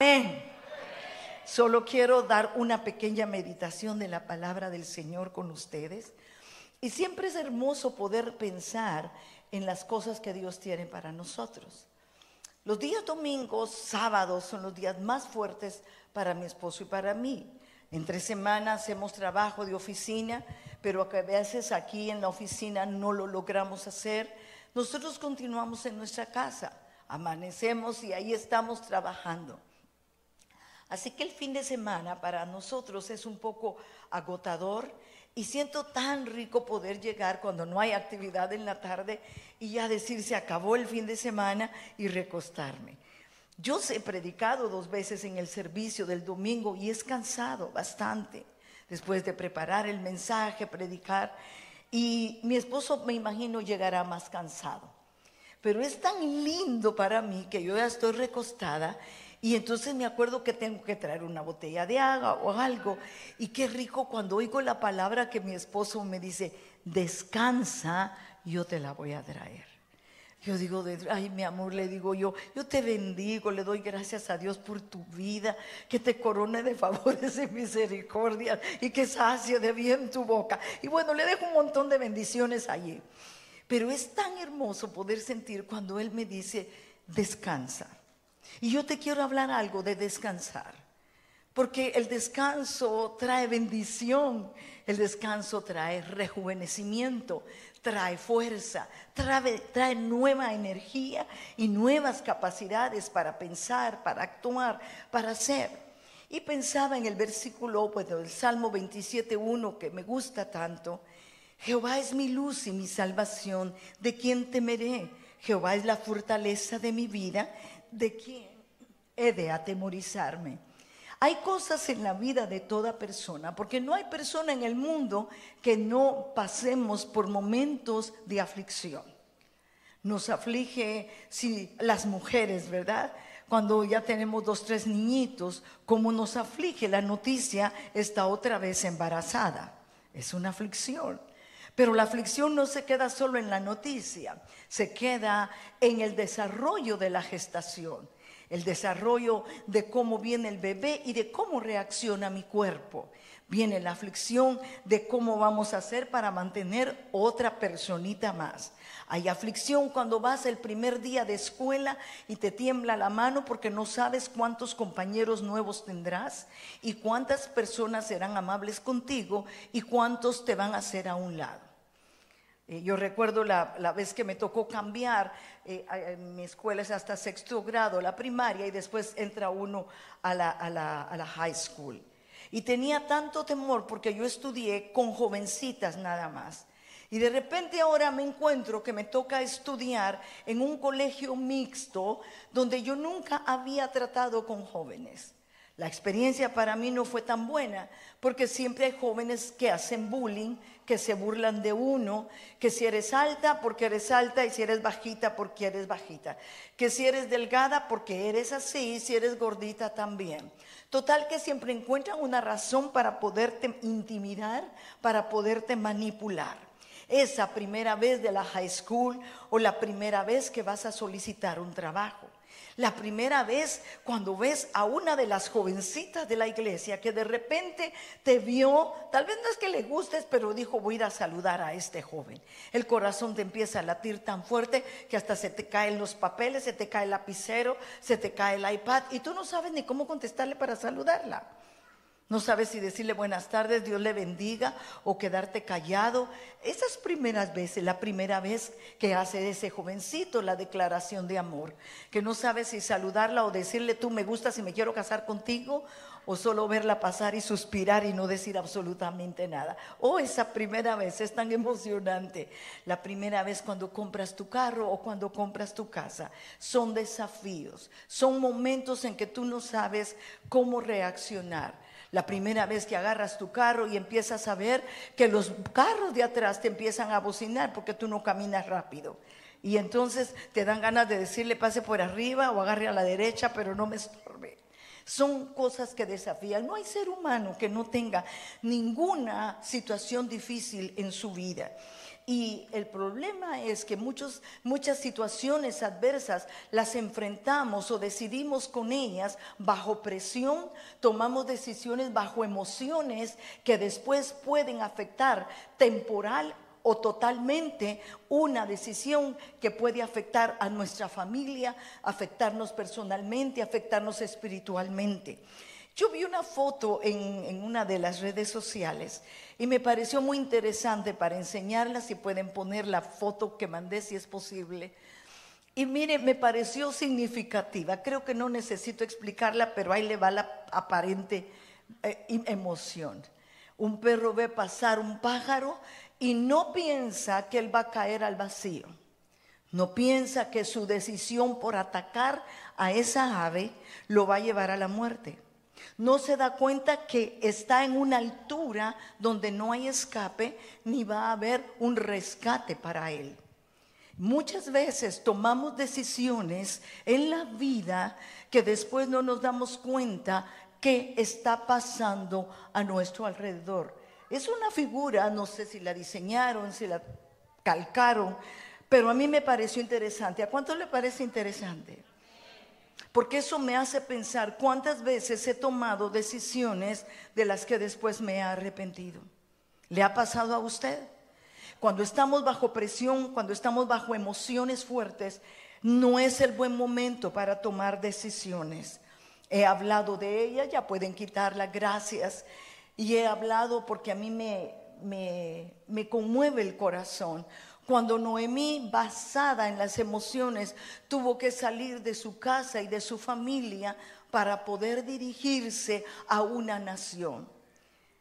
Amén. Solo quiero dar una pequeña meditación de la palabra del Señor con ustedes. Y siempre es hermoso poder pensar en las cosas que Dios tiene para nosotros. Los días domingos, sábados son los días más fuertes para mi esposo y para mí. Entre semanas hacemos trabajo de oficina, pero a veces aquí en la oficina no lo logramos hacer. Nosotros continuamos en nuestra casa, amanecemos y ahí estamos trabajando. Así que el fin de semana para nosotros es un poco agotador y siento tan rico poder llegar cuando no hay actividad en la tarde y ya decir se acabó el fin de semana y recostarme. Yo he predicado dos veces en el servicio del domingo y es cansado bastante después de preparar el mensaje, predicar. Y mi esposo me imagino llegará más cansado. Pero es tan lindo para mí que yo ya estoy recostada y entonces me acuerdo que tengo que traer una botella de agua o algo. Y qué rico cuando oigo la palabra que mi esposo me dice, descansa, yo te la voy a traer. Yo digo, ay mi amor, le digo yo, yo te bendigo, le doy gracias a Dios por tu vida, que te corone de favores y misericordia y que sacie de bien tu boca. Y bueno, le dejo un montón de bendiciones allí. Pero es tan hermoso poder sentir cuando Él me dice, descansa. Y yo te quiero hablar algo de descansar, porque el descanso trae bendición, el descanso trae rejuvenecimiento, trae fuerza, trae, nueva energía y nuevas capacidades para pensar, para actuar, para hacer. Y pensaba en el versículo pues, del Salmo 27.1 que me gusta tanto. Jehová es mi luz y mi salvación, ¿de quién temeré? Jehová es la fortaleza de mi vida, ¿de quién he de atemorizarme? Hay cosas en la vida de toda persona, porque no hay persona en el mundo que no pasemos por momentos de aflicción. Nos aflige si las mujeres, ¿verdad? Cuando ya tenemos dos, tres niñitos, como nos aflige la noticia, está otra vez embarazada. Es una aflicción. Pero la aflicción no se queda solo en la noticia, se queda en el desarrollo de la gestación, el desarrollo de cómo viene el bebé y de cómo reacciona mi cuerpo. Viene la aflicción de cómo vamos a hacer para mantener otra personita más. Hay aflicción cuando vas el primer día de escuela y te tiembla la mano porque no sabes cuántos compañeros nuevos tendrás y cuántas personas serán amables contigo y cuántos te van a hacer a un lado. Eh, yo recuerdo la, vez que me tocó cambiar, eh, mi escuela es hasta sexto grado, la primaria, y después entra uno a la, a la high school. Y tenía tanto temor porque yo estudié con jovencitas nada más. Y de repente ahora me encuentro que me toca estudiar en un colegio mixto donde yo nunca había tratado con jóvenes. La experiencia para mí no fue tan buena porque siempre hay jóvenes que hacen bullying, que se burlan de uno, que si eres alta porque eres alta y si eres bajita porque eres bajita, que si eres delgada porque eres así y si eres gordita también. Total que siempre encuentran una razón para poderte intimidar, para poderte manipular. Esa primera vez de la high school o la primera vez que vas a solicitar un trabajo. La primera vez cuando ves a una de las jovencitas de la iglesia que de repente te vio, tal vez no es que le gustes, pero dijo voy a saludar a este joven. El corazón te empieza a latir tan fuerte que hasta se te caen los papeles, se te cae el lapicero, se te cae el iPad y tú no sabes ni cómo contestarle para saludarla. No sabes si decirle buenas tardes, Dios le bendiga o quedarte callado. Esas primeras veces, la primera vez que hace ese jovencito la declaración de amor, que no sabes si saludarla o decirle tú me gustas y me quiero casar contigo o solo verla pasar y suspirar y no decir absolutamente nada. Oh, esa primera vez es tan emocionante. La primera vez cuando compras tu carro o cuando compras tu casa. Son desafíos, son momentos en que tú no sabes cómo reaccionar. La primera vez que agarras tu carro y empiezas a ver que los carros de atrás te empiezan a bocinar porque tú no caminas rápido. Y entonces te dan ganas de decirle pase por arriba o agarre a la derecha, pero no me estorbe. Son cosas que desafían. No hay ser humano que no tenga ninguna situación difícil en su vida. Y el problema es que muchos, muchas situaciones adversas las enfrentamos o decidimos con ellas bajo presión, tomamos decisiones bajo emociones que después pueden afectar temporal o totalmente una decisión que puede afectar a nuestra familia, afectarnos personalmente, afectarnos espiritualmente. Yo vi una foto en, una de las redes sociales y me pareció muy interesante para enseñarla, si pueden poner la foto que mandé si es posible. Y mire, me pareció significativa. Creo que no necesito explicarla, pero ahí le va la aparente eh, emoción. Un perro ve pasar un pájaro y no piensa que él va a caer al vacío. No piensa que su decisión por atacar a esa ave lo va a llevar a la muerte no se da cuenta que está en una altura donde no hay escape ni va a haber un rescate para él. Muchas veces tomamos decisiones en la vida que después no nos damos cuenta que está pasando a nuestro alrededor. Es una figura, no sé si la diseñaron, si la calcaron, pero a mí me pareció interesante. ¿A cuánto le parece interesante? Porque eso me hace pensar cuántas veces he tomado decisiones de las que después me he arrepentido. ¿Le ha pasado a usted? Cuando estamos bajo presión, cuando estamos bajo emociones fuertes, no es el buen momento para tomar decisiones. He hablado de ella, ya pueden quitar las gracias. Y he hablado porque a mí me, me, me conmueve el corazón cuando Noemí, basada en las emociones, tuvo que salir de su casa y de su familia para poder dirigirse a una nación.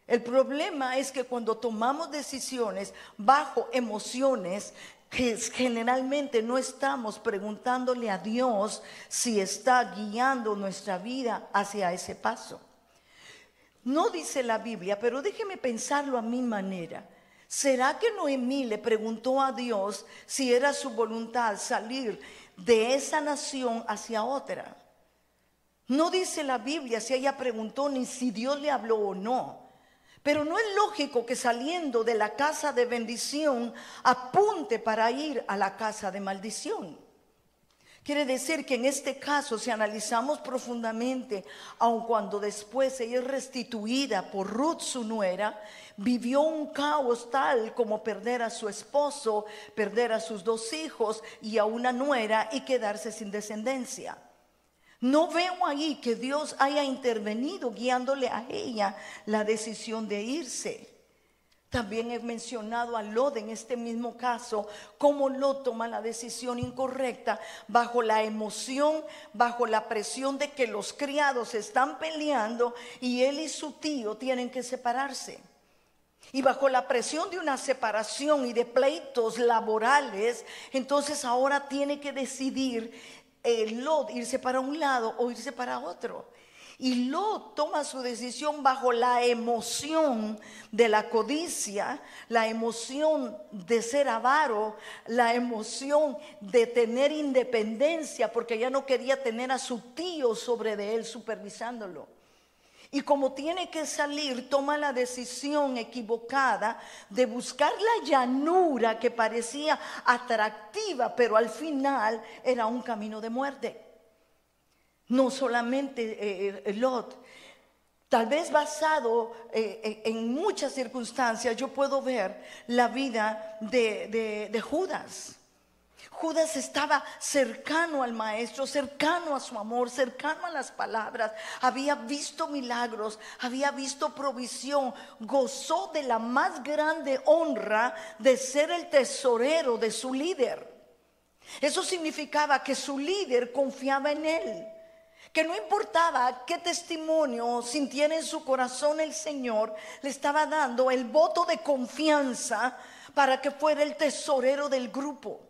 El problema es que cuando tomamos decisiones bajo emociones, que generalmente no estamos preguntándole a Dios si está guiando nuestra vida hacia ese paso. No dice la Biblia, pero déjeme pensarlo a mi manera. ¿Será que Noemí le preguntó a Dios si era su voluntad salir de esa nación hacia otra? No dice la Biblia si ella preguntó ni si Dios le habló o no. Pero no es lógico que saliendo de la casa de bendición apunte para ir a la casa de maldición. Quiere decir que en este caso, si analizamos profundamente, aun cuando después ella es restituida por Ruth, su nuera, vivió un caos tal como perder a su esposo, perder a sus dos hijos y a una nuera y quedarse sin descendencia. No veo ahí que Dios haya intervenido guiándole a ella la decisión de irse. También he mencionado a Lot en este mismo caso, cómo Lot toma la decisión incorrecta bajo la emoción, bajo la presión de que los criados están peleando y él y su tío tienen que separarse. Y bajo la presión de una separación y de pleitos laborales, entonces ahora tiene que decidir el Lot irse para un lado o irse para otro. Y Lot toma su decisión bajo la emoción de la codicia, la emoción de ser avaro, la emoción de tener independencia, porque ya no quería tener a su tío sobre de él supervisándolo. Y como tiene que salir, toma la decisión equivocada de buscar la llanura que parecía atractiva, pero al final era un camino de muerte. No solamente eh, eh, Lot, tal vez basado eh, en muchas circunstancias, yo puedo ver la vida de Judas. Judas estaba cercano al maestro, cercano a su amor, cercano a las palabras. Había visto milagros, había visto provisión, gozó de la más grande honra de ser el tesorero de su líder. Eso significaba que su líder confiaba en él. Que no importaba qué testimonio sintiera en su corazón el Señor, le estaba dando el voto de confianza para que fuera el tesorero del grupo.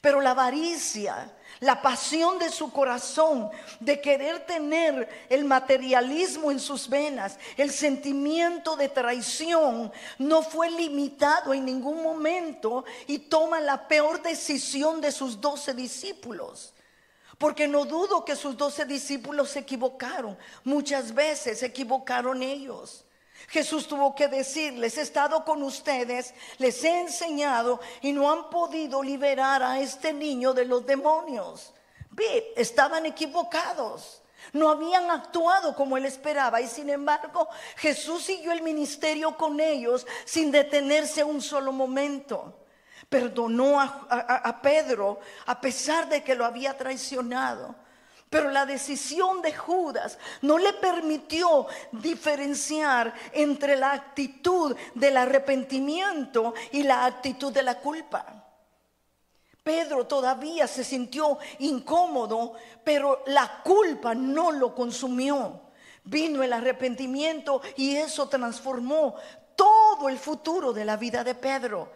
Pero la avaricia, la pasión de su corazón de querer tener el materialismo en sus venas, el sentimiento de traición, no fue limitado en ningún momento y toma la peor decisión de sus doce discípulos. Porque no dudo que sus doce discípulos se equivocaron. Muchas veces se equivocaron ellos. Jesús tuvo que decirles, he estado con ustedes, les he enseñado y no han podido liberar a este niño de los demonios. Estaban equivocados. No habían actuado como él esperaba y sin embargo Jesús siguió el ministerio con ellos sin detenerse un solo momento. Perdonó a Pedro a pesar de que lo había traicionado. Pero la decisión de Judas no le permitió diferenciar entre la actitud del arrepentimiento y la actitud de la culpa. Pedro todavía se sintió incómodo, pero la culpa no lo consumió. Vino el arrepentimiento y eso transformó todo el futuro de la vida de Pedro.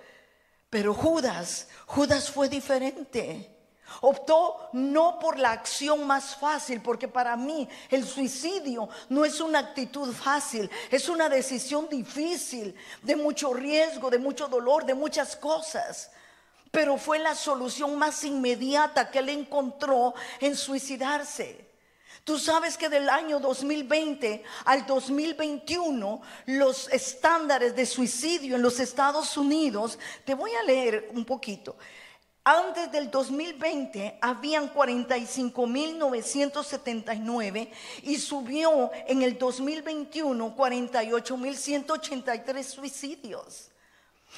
Pero Judas, Judas fue diferente. Optó no por la acción más fácil, porque para mí el suicidio no es una actitud fácil, es una decisión difícil, de mucho riesgo, de mucho dolor, de muchas cosas. Pero fue la solución más inmediata que él encontró en suicidarse. Tú sabes que del año 2020 al 2021 los estándares de suicidio en los Estados Unidos, te voy a leer un poquito. Antes del 2020 habían 45.979 y subió en el 2021 48.183 suicidios.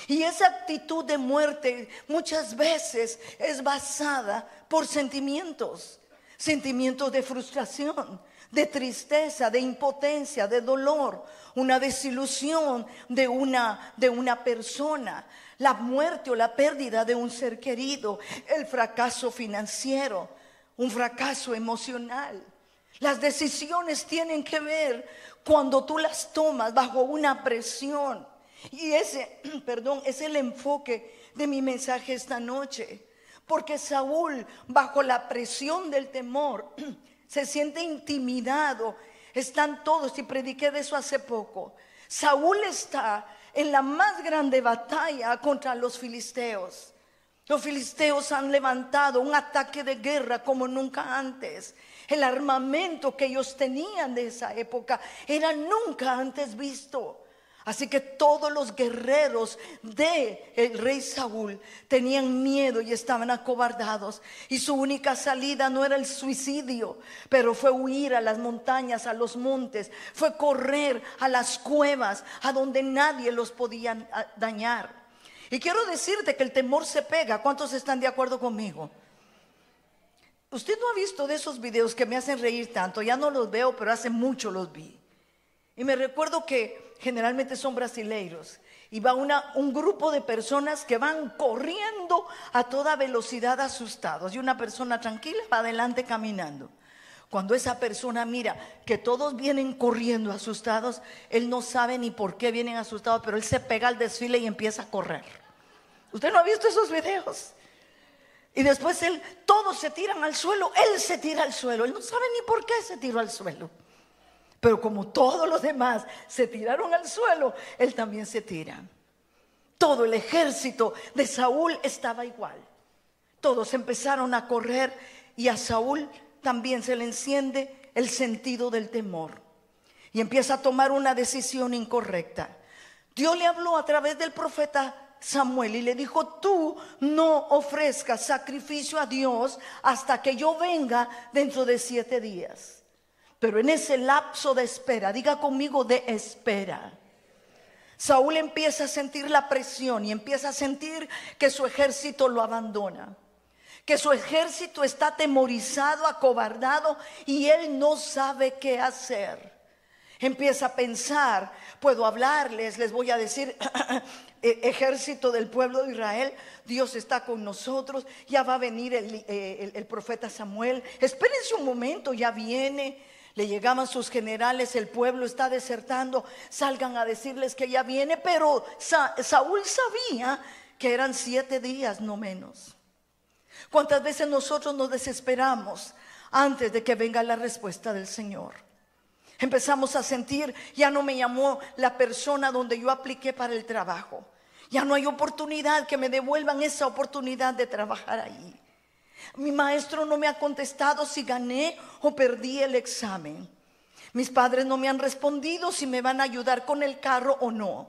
Y esa actitud de muerte muchas veces es basada por sentimientos, sentimientos de frustración, de tristeza, de impotencia, de dolor, una desilusión de una, de una persona la muerte o la pérdida de un ser querido, el fracaso financiero, un fracaso emocional. Las decisiones tienen que ver cuando tú las tomas bajo una presión. Y ese, perdón, es el enfoque de mi mensaje esta noche. Porque Saúl, bajo la presión del temor, se siente intimidado. Están todos, y prediqué de eso hace poco. Saúl está en la más grande batalla contra los filisteos. Los filisteos han levantado un ataque de guerra como nunca antes. El armamento que ellos tenían de esa época era nunca antes visto. Así que todos los guerreros de el rey Saúl tenían miedo y estaban acobardados. Y su única salida no era el suicidio, pero fue huir a las montañas, a los montes, fue correr a las cuevas, a donde nadie los podía ah, dañar. Y quiero decirte que el temor se pega. ¿Cuántos están de acuerdo conmigo? Usted no ha visto de esos videos que me hacen reír tanto, ya no los veo, pero hace mucho los vi. Y me recuerdo que generalmente son brasileiros, y va una, un grupo de personas que van corriendo a toda velocidad asustados, y una persona tranquila va adelante caminando. Cuando esa persona mira que todos vienen corriendo asustados, él no sabe ni por qué vienen asustados, pero él se pega al desfile y empieza a correr. ¿Usted no ha visto esos videos? Y después él, todos se tiran al suelo, él se tira al suelo, él no sabe ni por qué se tiró al suelo. Pero como todos los demás se tiraron al suelo, él también se tira. Todo el ejército de Saúl estaba igual. Todos empezaron a correr y a Saúl también se le enciende el sentido del temor. Y empieza a tomar una decisión incorrecta. Dios le habló a través del profeta Samuel y le dijo, tú no ofrezcas sacrificio a Dios hasta que yo venga dentro de siete días. Pero en ese lapso de espera, diga conmigo de espera. Saúl empieza a sentir la presión y empieza a sentir que su ejército lo abandona, que su ejército está atemorizado, acobardado y él no sabe qué hacer. Empieza a pensar, puedo hablarles, les voy a decir, e-, ejército del pueblo de Israel, Dios está con nosotros, ya va a venir el, eh, el profeta Samuel, espérense un momento, ya viene. Le llegaban sus generales, el pueblo está desertando, salgan a decirles que ya viene, pero Saúl sabía que eran siete días, no menos. ¿Cuántas veces nosotros nos desesperamos antes de que venga la respuesta del Señor? Empezamos a sentir, ya no me llamó la persona donde yo apliqué para el trabajo. Ya no hay oportunidad que me devuelvan esa oportunidad de trabajar ahí. Mi maestro no me ha contestado si gané o perdí el examen. Mis padres no me han respondido si me van a ayudar con el carro o no.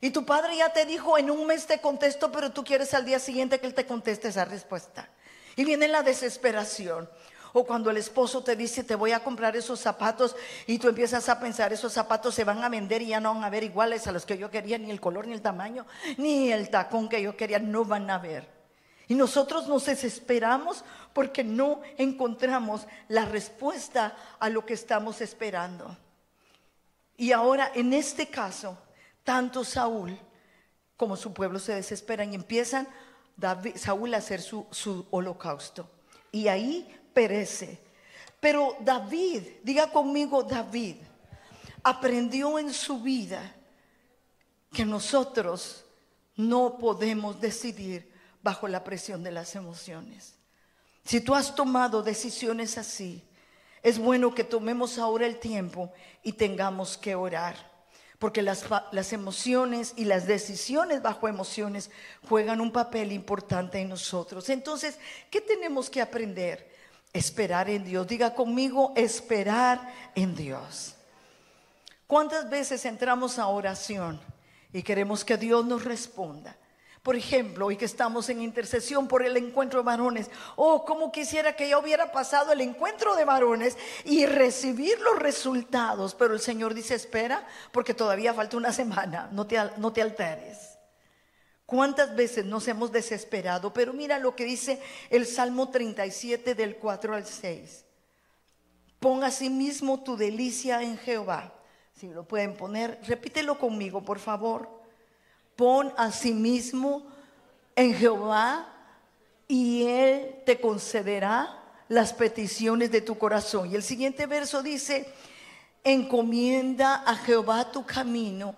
Y tu padre ya te dijo, en un mes te contesto, pero tú quieres al día siguiente que él te conteste esa respuesta. Y viene la desesperación. O cuando el esposo te dice, te voy a comprar esos zapatos y tú empiezas a pensar, esos zapatos se van a vender y ya no van a ver iguales a los que yo quería, ni el color, ni el tamaño, ni el tacón que yo quería, no van a ver. Y nosotros nos desesperamos porque no encontramos la respuesta a lo que estamos esperando. Y ahora, en este caso, tanto Saúl como su pueblo se desesperan y empiezan Saúl a hacer su, su holocausto. Y ahí perece. Pero David, diga conmigo David, aprendió en su vida que nosotros no podemos decidir bajo la presión de las emociones. Si tú has tomado decisiones así, es bueno que tomemos ahora el tiempo y tengamos que orar. Porque las, las, emociones y las decisiones bajo emociones juegan un papel importante en nosotros. Entonces, ¿qué tenemos que aprender? Esperar en Dios. Diga conmigo, esperar en Dios. ¿Cuántas veces entramos a oración y queremos que Dios nos responda? Por ejemplo, hoy que estamos en intercesión por el encuentro de varones. Oh, como quisiera que ya hubiera pasado el encuentro de varones y recibir los resultados. Pero el Señor dice, espera, porque todavía falta una semana. No te, no te alteres. ¿Cuántas veces nos hemos desesperado? Pero mira lo que dice el Salmo 37 del 4 al 6. Pon a sí mismo tu delicia en Jehová. Si lo pueden poner, repítelo conmigo, por favor. Pon a sí mismo en Jehová y Él te concederá las peticiones de tu corazón. Y el siguiente verso dice, encomienda a Jehová tu camino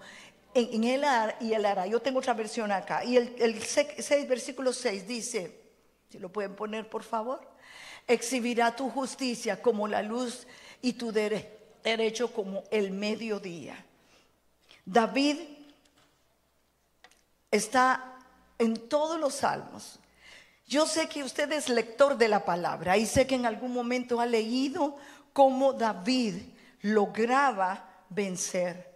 en, el ar y el ara. Yo tengo otra versión acá. Y el, el 6, versículo 6 dice, si lo pueden poner por favor, exhibirá tu justicia como la luz y tu derecho como el mediodía. David está en todos los salmos. Yo sé que usted es lector de la palabra y sé que en algún momento ha leído cómo David lograba vencer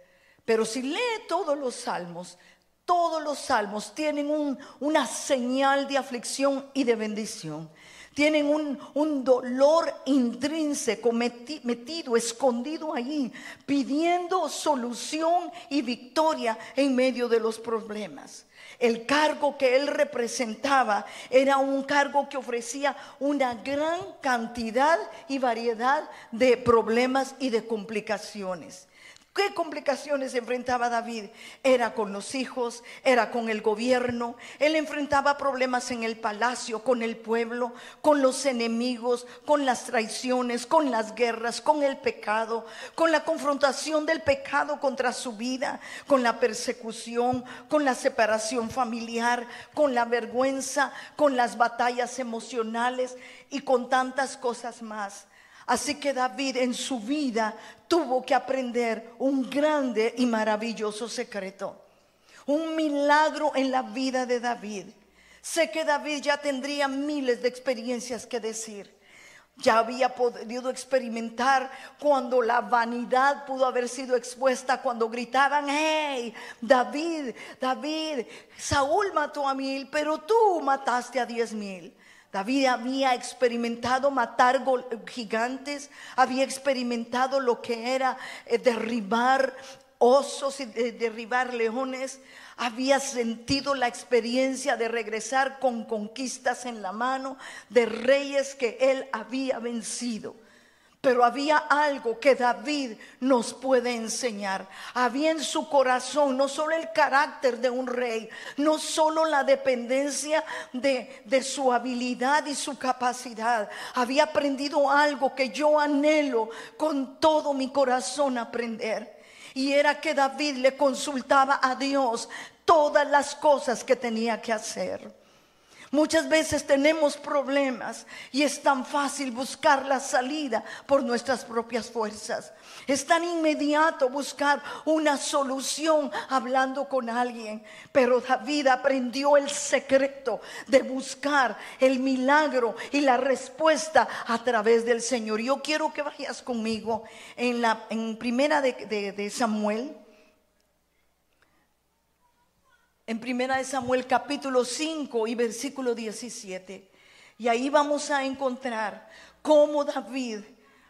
pero si lee todos los salmos, todos los salmos tienen una señal de aflicción y de bendición. Tienen un, un dolor intrínseco metido, escondido allí, pidiendo solución y victoria en medio de los problemas. El cargo que él representaba era un cargo que ofrecía una gran cantidad y variedad de problemas y de complicaciones. ¿Qué complicaciones enfrentaba David? Era con los hijos, era con el gobierno, él enfrentaba problemas en el palacio, con el pueblo, con los enemigos, con las traiciones, con las guerras, con el pecado, con la confrontación del pecado contra su vida, con la persecución, con la separación familiar, con la vergüenza, con las batallas emocionales y con tantas cosas más. Así que David en su vida tuvo que aprender un grande y maravilloso secreto. Un milagro en la vida de David. Sé que David ya tendría miles de experiencias que decir. Ya había podido experimentar cuando la vanidad pudo haber sido expuesta, cuando gritaban, hey, David, David, Saúl mató a mil, pero tú mataste a diez mil. David había experimentado matar gigantes, había experimentado lo que era eh, derribar osos y derribar leones, había sentido la experiencia de regresar con conquistas en la mano de reyes que él había vencido. Pero había algo que David nos puede enseñar. Había en su corazón no solo el carácter de un rey, no solo la dependencia de, de, su habilidad y su capacidad. Había aprendido algo que yo anhelo con todo mi corazón aprender. Y era que David le consultaba a Dios todas las cosas que tenía que hacer. Muchas veces tenemos problemas y es tan fácil buscar la salida por nuestras propias fuerzas. Es tan inmediato buscar una solución hablando con alguien. Pero David aprendió el secreto de buscar el milagro y la respuesta a través del Señor. Yo quiero que vayas conmigo en la en primera de, de Samuel en Primera de Samuel capítulo 5 y versículo 17. Y ahí vamos a encontrar cómo David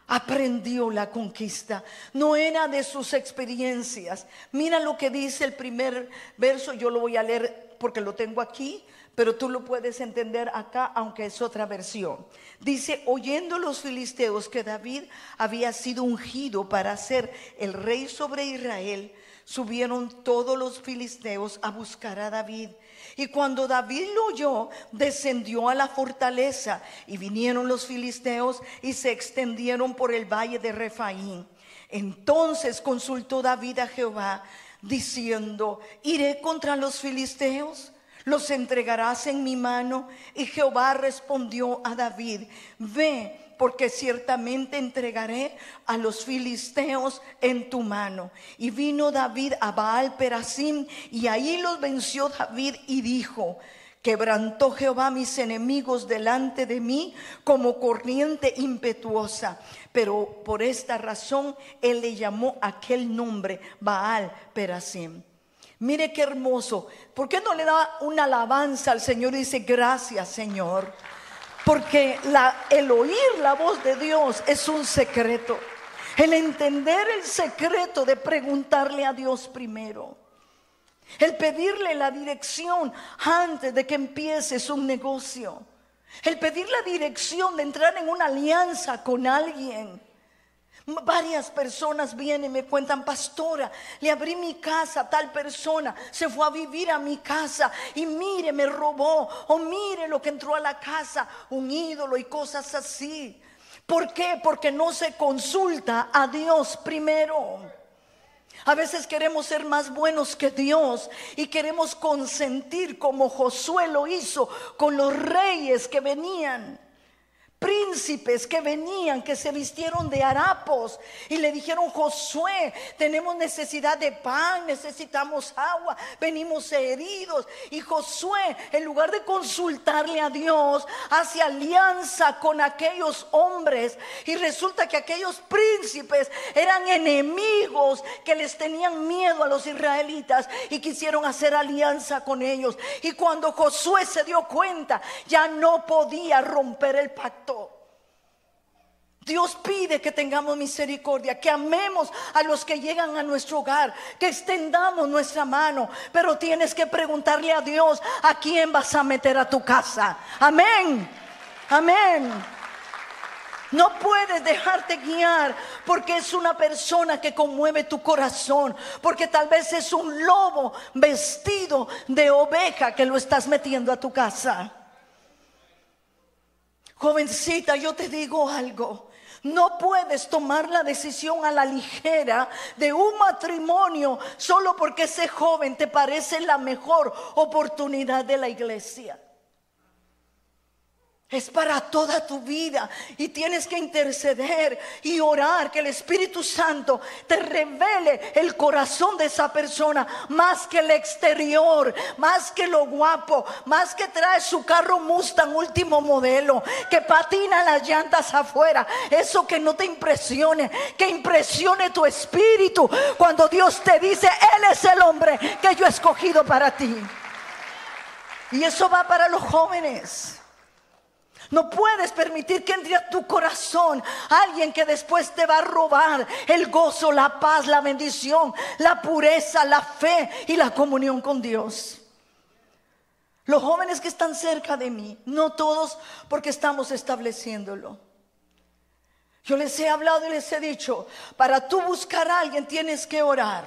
aprendió la conquista. No era de sus experiencias. Mira lo que dice el primer verso, yo lo voy a leer porque lo tengo aquí, pero tú lo puedes entender acá, aunque es otra versión. Dice, oyendo los filisteos que David había sido ungido para ser el rey sobre Israel, subieron todos los filisteos a buscar a David. Y cuando David lo oyó, descendió a la fortaleza y vinieron los filisteos y se extendieron por el valle de Refaín. Entonces consultó David a Jehová, diciendo, iré contra los filisteos. ¿Los entregarás en mi mano? Y Jehová respondió a David, ve porque ciertamente entregaré a los filisteos en tu mano. Y vino David a Baal Perasim y ahí los venció David y dijo, Quebrantó Jehová mis enemigos delante de mí como corriente impetuosa. Pero por esta razón él le llamó aquel nombre Baal Perasim. Mire qué hermoso. ¿Por qué no le da una alabanza al Señor y dice gracias, Señor? Porque el oír la voz de Dios es un secreto. El entender el secreto de preguntarle a Dios primero. El pedirle la dirección antes de que empieces un negocio. El pedir la dirección de entrar en una alianza con alguien. Varias personas vienen y me cuentan, pastora, le abrí mi casa a tal persona, se fue a vivir a mi casa y mire, me robó, o mire lo que entró a la casa, un ídolo y cosas así. ¿Por qué? Porque no se consulta a Dios primero. A veces queremos ser más buenos que Dios y queremos consentir como Josué lo hizo con los reyes que venían príncipes que venían, que se vistieron de harapos y le dijeron, Josué, tenemos necesidad de pan, necesitamos agua, venimos heridos. Y Josué, en lugar de consultarle a Dios, hace alianza con aquellos hombres y resulta que aquellos príncipes eran enemigos que les tenían miedo a los israelitas y quisieron hacer alianza con ellos. Y cuando Josué se dio cuenta, ya no podía romper el pacto Dios pide que tengamos misericordia, que amemos a los que llegan a nuestro hogar, que extendamos nuestra mano, pero tienes que preguntarle a Dios a quién vas a meter a tu casa. Amén, amén. No puedes dejarte guiar porque es una persona que conmueve tu corazón, porque tal vez es un lobo vestido de oveja que lo estás metiendo a tu casa. Jovencita, yo te digo algo. No puedes tomar la decisión a la ligera de un matrimonio solo porque ese joven te parece la mejor oportunidad de la iglesia. Es para toda tu vida y tienes que interceder y orar que el Espíritu Santo te revele el corazón de esa persona más que el exterior, más que lo guapo, más que trae su carro Mustang último modelo, que patina las llantas afuera. Eso que no te impresione, que impresione tu espíritu cuando Dios te dice, Él es el hombre que yo he escogido para ti. Y eso va para los jóvenes. No puedes permitir que entre a tu corazón alguien que después te va a robar el gozo, la paz, la bendición, la pureza, la fe y la comunión con Dios. Los jóvenes que están cerca de mí, no todos porque estamos estableciéndolo. Yo les he hablado y les he dicho, para tú buscar a alguien tienes que orar.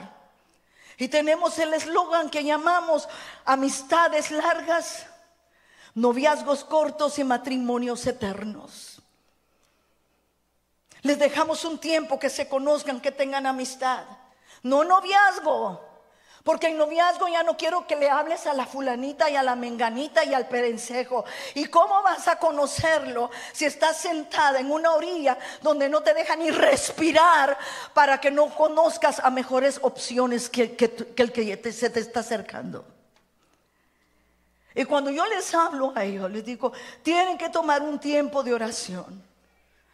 Y tenemos el eslogan que llamamos amistades largas noviazgos cortos y matrimonios eternos. Les dejamos un tiempo que se conozcan, que tengan amistad. No noviazgo, Porque en noviazgo ya no quiero que le hables a la fulanita y a la menganita y al perencejo. ¿Y cómo vas a conocerlo si estás sentada en una orilla donde no te deja ni respirar para que no conozcas a mejores opciones que, el que se te está acercando? Y cuando yo les hablo a ellos, les digo, tienen que tomar un tiempo de oración.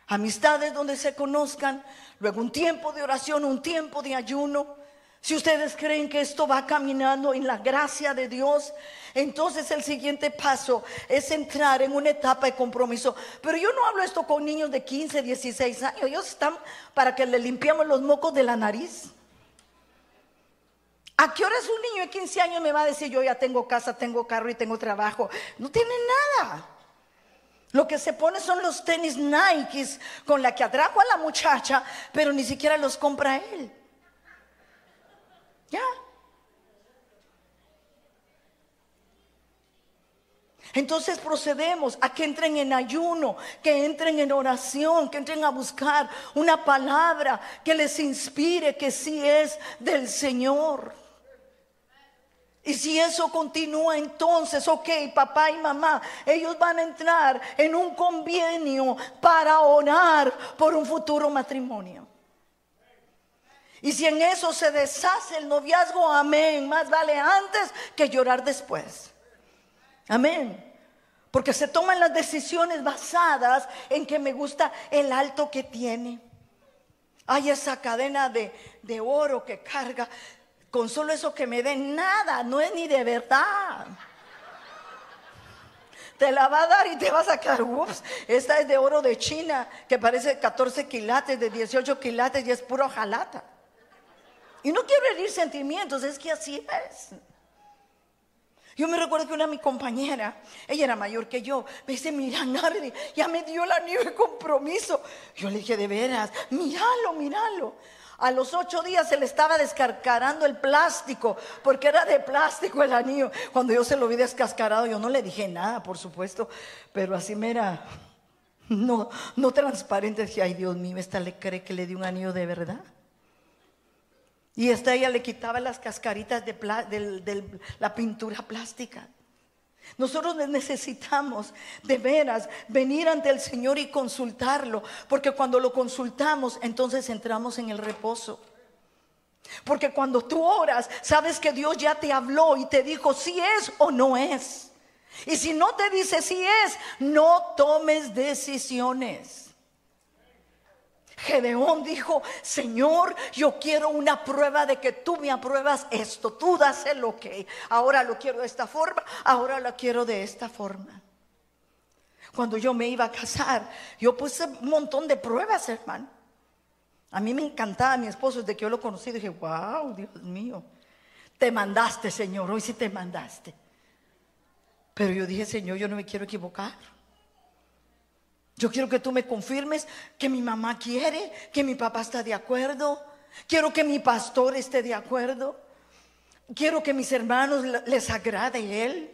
Amistades donde se conozcan, luego un tiempo de oración, un tiempo de ayuno si ustedes creen que esto va caminando en la gracia de Dios, entonces el siguiente paso es entrar en una etapa de compromiso. Pero yo no hablo esto con niños de 15, 16 años. Ellos están para que le limpiamos los mocos de la nariz. ¿A qué horas un niño de 15 años me va a decir yo ya tengo casa, tengo carro y tengo trabajo? No tiene nada. Lo que se pone son los tenis Nike con la que atrajo a la muchacha, pero ni siquiera los compra él. Ya. Entonces procedemos a que entren en ayuno, que entren en oración, que entren a buscar una palabra que les inspire que sí es del Señor. Y si eso continúa entonces, ok, papá y mamá, ellos van a entrar en un convenio para orar por un futuro matrimonio. Y si en eso se deshace el noviazgo, amén. Más vale antes que llorar después. Amén. Porque se toman las decisiones basadas en que me gusta el alto que tiene. Hay esa cadena de, de oro que carga. Con solo eso que me den nada, no es ni de verdad te la va a dar y te va a sacar, ups, esta es de oro de China, que parece 14 quilates, de 18 quilates y es puro jalata. Y no quiero herir sentimientos, es que así es. Yo me recuerdo que una de mi compañera, ella era mayor que yo, me dice, mira Nardi, ya me dio el anillo de compromiso. Yo le dije, de veras, míralo, míralo. A los ocho días se le estaba descascarando el plástico, porque era de plástico el anillo. Cuando yo se lo vi descascarado, yo no le dije nada, por supuesto, pero así me era, no, no transparente. Decía, ay Dios mío, esta le cree que le dio un anillo de verdad. Y esta ella le quitaba las cascaritas de, la pintura plástica. Nosotros necesitamos de veras venir ante el Señor y consultarlo, porque cuando lo consultamos, entonces entramos en el reposo. Porque cuando tú oras, sabes que Dios ya te habló y te dijo si es o no es. Y si no te dice si es, no tomes decisiones. Gedeón dijo, Señor, yo quiero una prueba de que tú me apruebas esto, tú das el ok. Ahora lo quiero de esta forma, ahora lo quiero de esta forma. Cuando yo me iba a casar, yo puse un montón de pruebas, hermano. A mí me encantaba mi esposo desde que yo lo conocí. Dije, wow, Dios mío, te mandaste, Señor, hoy sí te mandaste. Pero yo dije, Señor, yo no me quiero equivocar. Yo quiero que tú me confirmes que mi mamá quiere, que mi papá está de acuerdo. Quiero que mi pastor esté de acuerdo. Quiero que mis hermanos les agrade él.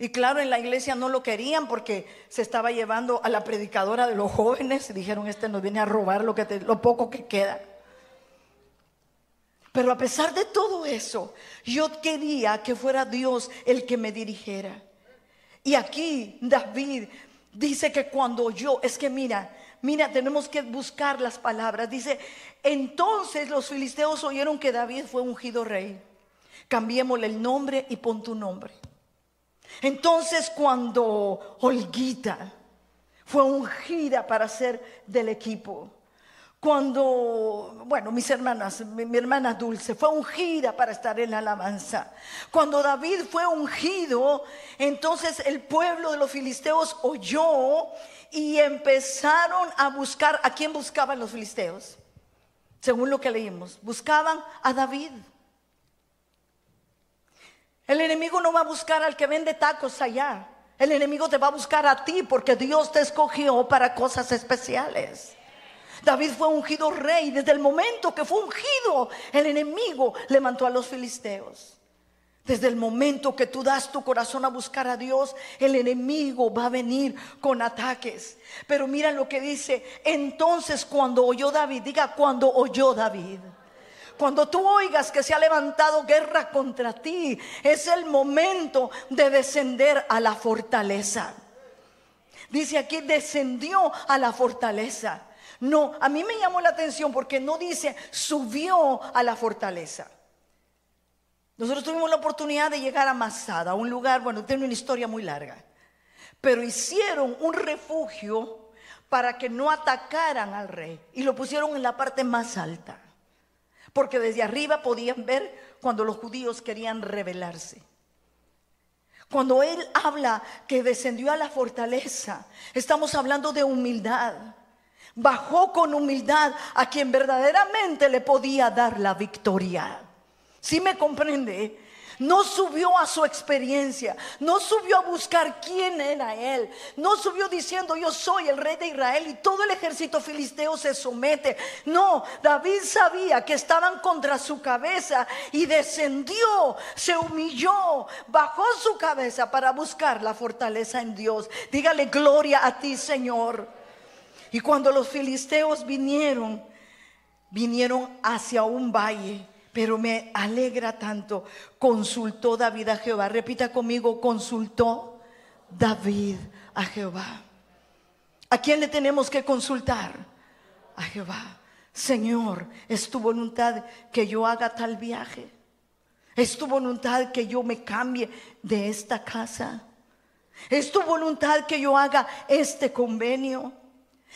Y claro, en la iglesia no lo querían porque se estaba llevando a la predicadora de los jóvenes. Dijeron, este nos viene a robar lo, que lo poco que queda. Pero a pesar de todo eso, yo quería que fuera Dios el que me dirigiera. Y aquí David Dice que cuando yo, es que mira, mira, tenemos que buscar las palabras. Dice, entonces los filisteos oyeron que David fue ungido rey. Cambiémosle el nombre y pon tu nombre. Entonces cuando Olguita fue ungida para ser del equipo, cuando, bueno, mis hermanas, mi, hermana Dulce fue ungida para estar en la alabanza. Cuando David fue ungido, entonces el pueblo de los filisteos oyó y empezaron a buscar, ¿a quién buscaban los filisteos? Según lo que leímos, buscaban a David. El enemigo no va a buscar al que vende tacos allá. El enemigo te va a buscar a ti porque Dios te escogió para cosas especiales. David fue ungido rey. Desde el momento que fue ungido, el enemigo levantó a los filisteos. Desde el momento que tú das tu corazón a buscar a Dios, el enemigo va a venir con ataques. Pero mira lo que dice, entonces cuando oyó David, diga cuando oyó David. Cuando tú oigas que se ha levantado guerra contra ti, es el momento de descender a la fortaleza. Dice aquí, descendió a la fortaleza. No, a mí me llamó la atención porque no dice subió a la fortaleza. Nosotros tuvimos la oportunidad de llegar a Masada, un lugar, bueno, tiene una historia muy larga, pero hicieron un refugio para que no atacaran al rey y lo pusieron en la parte más alta, porque desde arriba podían ver cuando los judíos querían rebelarse. Cuando él habla que descendió a la fortaleza, estamos hablando de humildad. Bajó con humildad a quien verdaderamente le podía dar la victoria. ¿Sí me comprende? No subió a su experiencia, no subió a buscar quién era él, no subió diciendo yo soy el rey de Israel y todo el ejército filisteo se somete. No, David sabía que estaban contra su cabeza y descendió, se humilló, bajó su cabeza para buscar la fortaleza en Dios. Dígale gloria a ti, Señor. Y cuando los filisteos vinieron, vinieron hacia un valle pero me alegra tanto. Consultó David a Jehová. Repita conmigo, consultó David a Jehová. ¿A quién le tenemos que consultar? A Jehová. Señor, es tu voluntad que yo haga tal viaje. Es tu voluntad que yo me cambie de esta casa. Es tu voluntad que yo haga este convenio.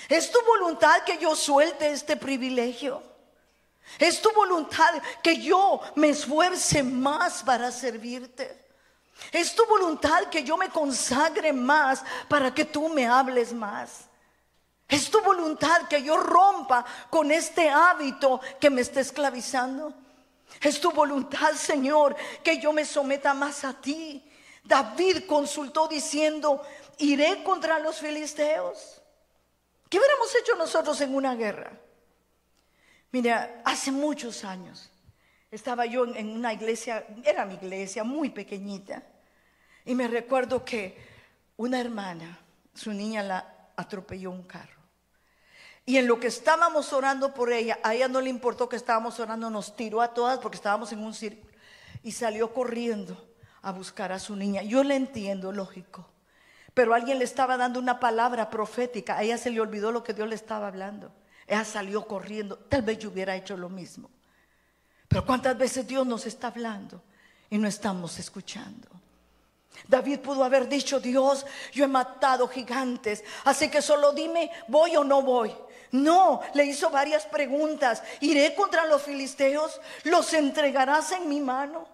Es tu voluntad que yo suelte este privilegio. Es tu voluntad que yo me esfuerce más para servirte. Es tu voluntad que yo me consagre más para que tú me hables más. Es tu voluntad que yo rompa con este hábito que me está esclavizando. Es tu voluntad, Señor, que yo me someta más a ti. David consultó diciendo, iré contra los filisteos. ¿Qué hubiéramos hecho nosotros en una guerra? Mira, hace muchos años estaba yo en una iglesia, era mi iglesia, muy pequeñita, y me recuerdo que una hermana, su niña la atropelló un carro. Y en lo que estábamos orando por ella, a ella no le importó que estábamos orando, nos tiró a todas porque estábamos en un círculo y salió corriendo a buscar a su niña. Yo le entiendo, lógico, pero alguien le estaba dando una palabra profética, a ella se le olvidó lo que Dios le estaba hablando. Ella salió corriendo. Tal vez yo hubiera hecho lo mismo. Pero cuántas veces Dios nos está hablando y no estamos escuchando. David pudo haber dicho, Dios, yo he matado gigantes, así que solo dime, voy o no voy. No, le hizo varias preguntas. ¿Iré contra los filisteos? ¿Los entregarás en mi mano?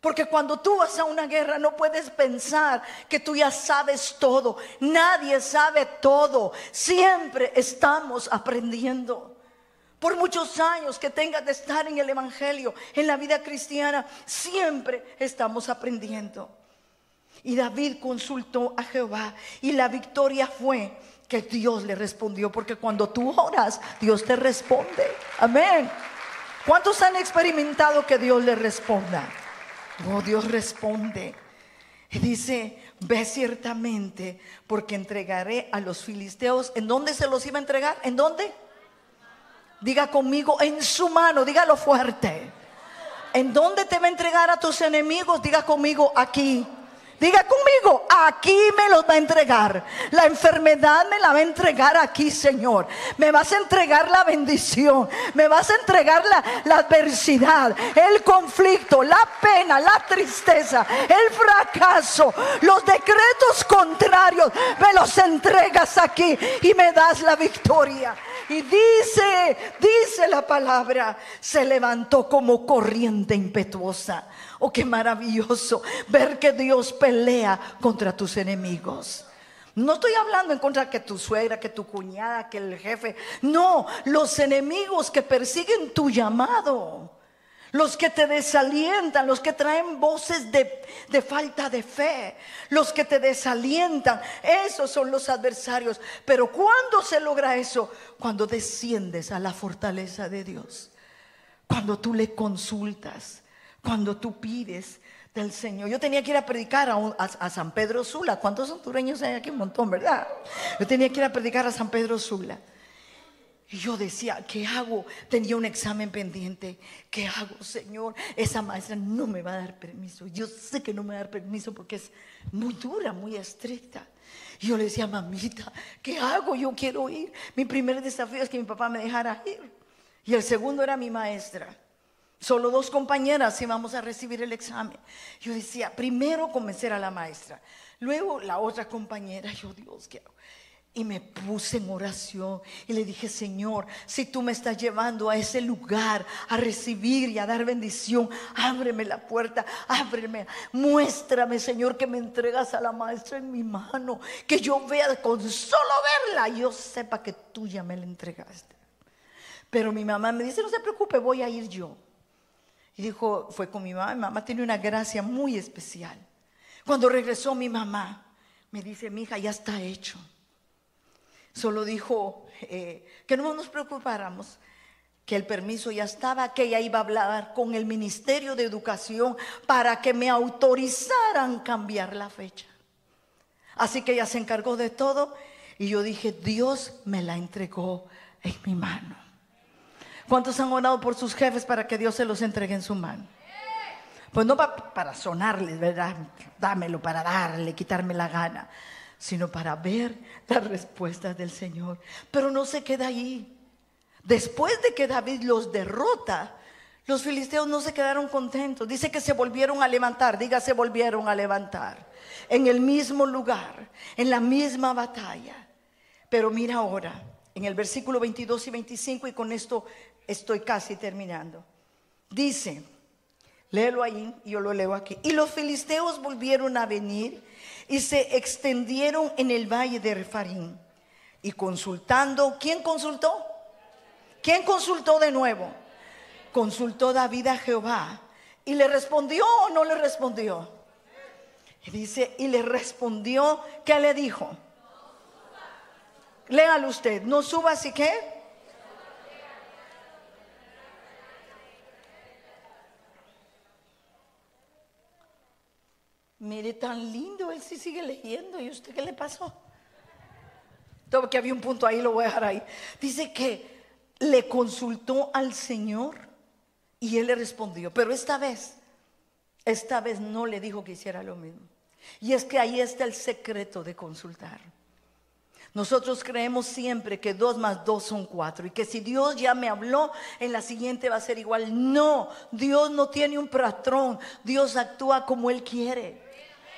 Porque cuando tú vas a una guerra no puedes pensar que tú ya sabes todo. Nadie sabe todo. Siempre estamos aprendiendo. Por muchos años que tengas de estar en el Evangelio, en la vida cristiana, siempre estamos aprendiendo. Y David consultó a Jehová y la victoria fue que Dios le respondió, porque cuando tú oras, Dios te responde. Amén. ¿Cuántos han experimentado que Dios le responda? Oh, Dios responde. Y dice, ve ciertamente, porque entregaré a los filisteos. ¿En dónde se los iba a entregar? ¿En dónde? Diga conmigo, en su mano, dígalo fuerte. ¿En dónde te va a entregar a tus enemigos? Diga conmigo, aquí. Diga conmigo, aquí me los va a entregar. La enfermedad me la va a entregar aquí, Señor. Me vas a entregar la bendición. Me vas a entregar la, la adversidad, el conflicto, la pena, la tristeza, el fracaso, los decretos contrarios. Me los entregas aquí y me das la victoria. Y dice, dice la palabra, se levantó como corriente impetuosa. Oh, qué maravilloso ver que Dios pelea contra tus enemigos. No estoy hablando en contra que tu suegra, que tu cuñada, que el jefe. No, los enemigos que persiguen tu llamado. Los que te desalientan, los que traen voces de, de, falta de fe, los que te desalientan, esos son los adversarios. Pero ¿cuándo se logra eso? Cuando desciendes a la fortaleza de Dios, cuando tú le consultas, cuando tú pides del Señor. Yo tenía que ir a predicar a, San Pedro Sula. ¿Cuántos hondureños hay aquí? Un montón, ¿verdad? Yo tenía que ir a predicar a San Pedro Sula. Y yo decía, ¿qué hago? Tenía un examen pendiente. ¿Qué hago, Señor? Esa maestra no me va a dar permiso. Yo sé que no me va a dar permiso porque es muy dura, muy estricta. Y yo le decía, mamita, ¿qué hago? Yo quiero ir. Mi primer desafío es que mi papá me dejara ir. Y el segundo era mi maestra. Solo dos compañeras íbamos a recibir el examen. Yo decía, primero convencer a la maestra, luego la otra compañera. Yo, Dios, ¿qué? Y me puse en oración y le dije, Señor, si tú me estás llevando a ese lugar a recibir y a dar bendición, ábreme la puerta, ábreme, muéstrame, Señor, que me entregas a la maestra en mi mano, que yo vea con solo verla, yo sepa que tú ya me la entregaste. Pero mi mamá me dice, no se preocupe, voy a ir yo. Y dijo, fue con mi mamá, mi mamá tiene una gracia muy especial. Cuando regresó mi mamá, me dice, mi hija, ya está hecho. Solo dijo eh, que no nos preocupáramos, que el permiso ya estaba, que ella iba a hablar con el Ministerio de Educación para que me autorizaran cambiar la fecha. Así que ella se encargó de todo y yo dije, Dios me la entregó en mi mano. ¿Cuántos han orado por sus jefes para que Dios se los entregue en su mano? Pues no para sonarles, ¿verdad? Dámelo para darle, quitarme la gana sino para ver las respuestas del Señor. Pero no se queda allí. Después de que David los derrota, los filisteos no se quedaron contentos. Dice que se volvieron a levantar, diga, se volvieron a levantar en el mismo lugar, en la misma batalla. Pero mira ahora, en el versículo 22 y 25, y con esto estoy casi terminando. Dice, léelo ahí, y yo lo leo aquí. Y los filisteos volvieron a venir y se extendieron en el valle de Refarín. Y consultando, ¿quién consultó? ¿Quién consultó de nuevo? Consultó David a Jehová. ¿Y le respondió o no le respondió? Y dice, y le respondió, ¿qué le dijo? Léalo usted, no subas y qué? Mire, tan lindo, él sí sigue leyendo. ¿Y usted qué le pasó? Todo que había un punto ahí, lo voy a dejar ahí. Dice que le consultó al Señor y él le respondió. Pero esta vez, esta vez no le dijo que hiciera lo mismo. Y es que ahí está el secreto de consultar. Nosotros creemos siempre que dos más dos son cuatro y que si Dios ya me habló, en la siguiente va a ser igual. No, Dios no tiene un patrón, Dios actúa como Él quiere.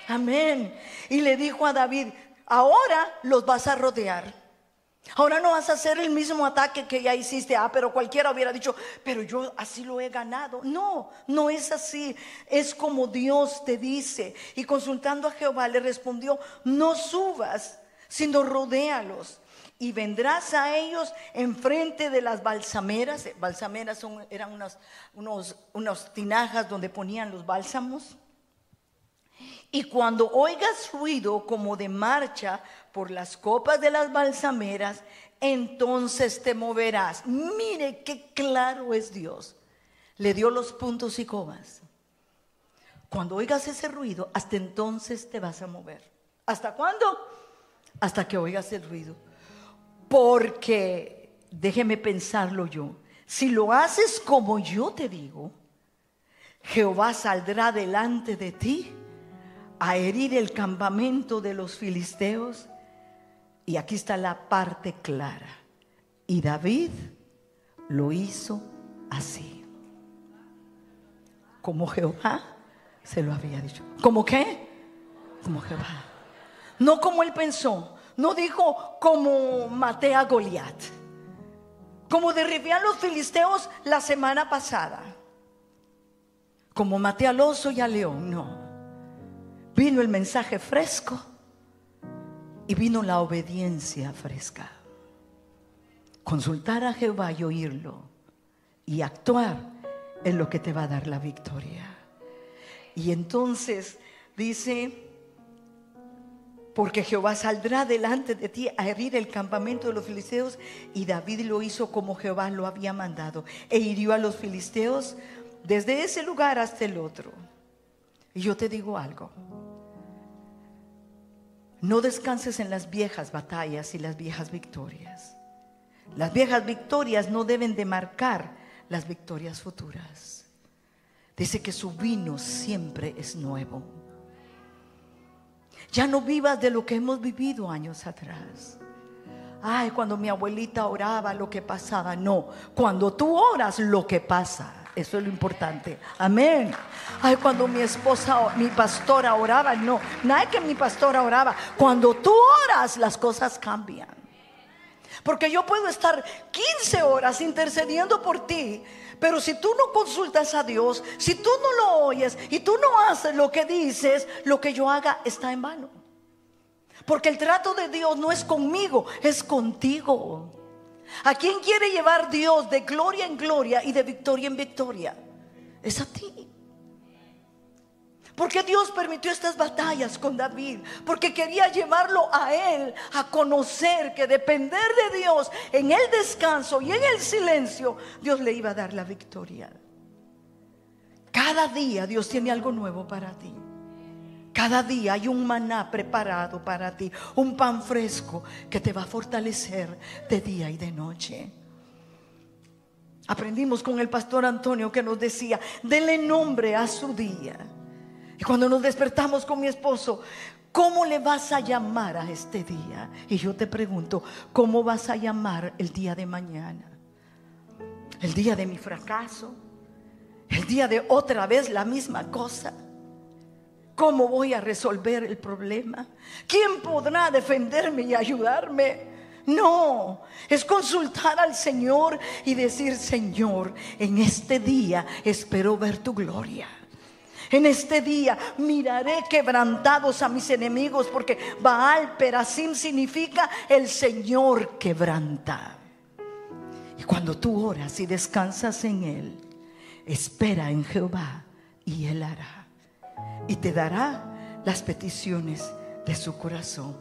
Amén. Y le dijo a David, ahora los vas a rodear. Ahora no vas a hacer el mismo ataque que ya hiciste. Ah, pero cualquiera hubiera dicho, pero yo así lo he ganado. No, no es así. Es como Dios te dice. Y consultando a Jehová le respondió, no subas, sino rodéalos. Y vendrás a ellos enfrente de las balsameras. Balsameras son, eran unas, unos tinajas donde ponían los bálsamos. Y cuando oigas ruido como de marcha por las copas de las balsameras, entonces te moverás. Mire qué claro es Dios. Le dio los puntos y comas. Cuando oigas ese ruido, hasta entonces te vas a mover. ¿Hasta cuándo? Hasta que oigas el ruido. Porque, déjeme pensarlo yo, si lo haces como yo te digo, Jehová saldrá delante de ti a herir el campamento de los filisteos. Y aquí está la parte clara. Y David lo hizo así. Como Jehová se lo había dicho. ¿Cómo qué? Como Jehová. No como él pensó. No dijo como maté a Goliat. Como derribé a los filisteos la semana pasada. Como maté al oso y al león. No vino el mensaje fresco y vino la obediencia fresca. Consultar a Jehová y oírlo y actuar en lo que te va a dar la victoria. Y entonces dice, porque Jehová saldrá delante de ti a herir el campamento de los filisteos y David lo hizo como Jehová lo había mandado e hirió a los filisteos desde ese lugar hasta el otro. Y yo te digo algo. No descanses en las viejas batallas y las viejas victorias. Las viejas victorias no deben de marcar las victorias futuras. Dice que su vino siempre es nuevo. Ya no vivas de lo que hemos vivido años atrás. Ay, cuando mi abuelita oraba lo que pasaba. No, cuando tú oras lo que pasa. Eso es lo importante. Amén. Ay, cuando mi esposa, mi pastora oraba. No, nada que mi pastora oraba. Cuando tú oras las cosas cambian. Porque yo puedo estar 15 horas intercediendo por ti, pero si tú no consultas a Dios, si tú no lo oyes y tú no haces lo que dices, lo que yo haga está en vano. Porque el trato de Dios no es conmigo, es contigo. ¿A quién quiere llevar Dios de gloria en gloria y de victoria en victoria? Es a ti. Porque Dios permitió estas batallas con David? Porque quería llevarlo a él a conocer que depender de Dios en el descanso y en el silencio, Dios le iba a dar la victoria. Cada día Dios tiene algo nuevo para ti. Cada día hay un maná preparado para ti, un pan fresco que te va a fortalecer de día y de noche. Aprendimos con el pastor Antonio que nos decía, denle nombre a su día. Y cuando nos despertamos con mi esposo, ¿cómo le vas a llamar a este día? Y yo te pregunto, ¿cómo vas a llamar el día de mañana? ¿El día de mi fracaso? ¿El día de otra vez la misma cosa? ¿Cómo voy a resolver el problema? ¿Quién podrá defenderme y ayudarme? No, es consultar al Señor y decir, Señor, en este día espero ver tu gloria. En este día miraré quebrantados a mis enemigos porque Baal Perasim significa el Señor quebranta. Y cuando tú oras y descansas en Él, espera en Jehová y Él hará y te dará las peticiones de su corazón.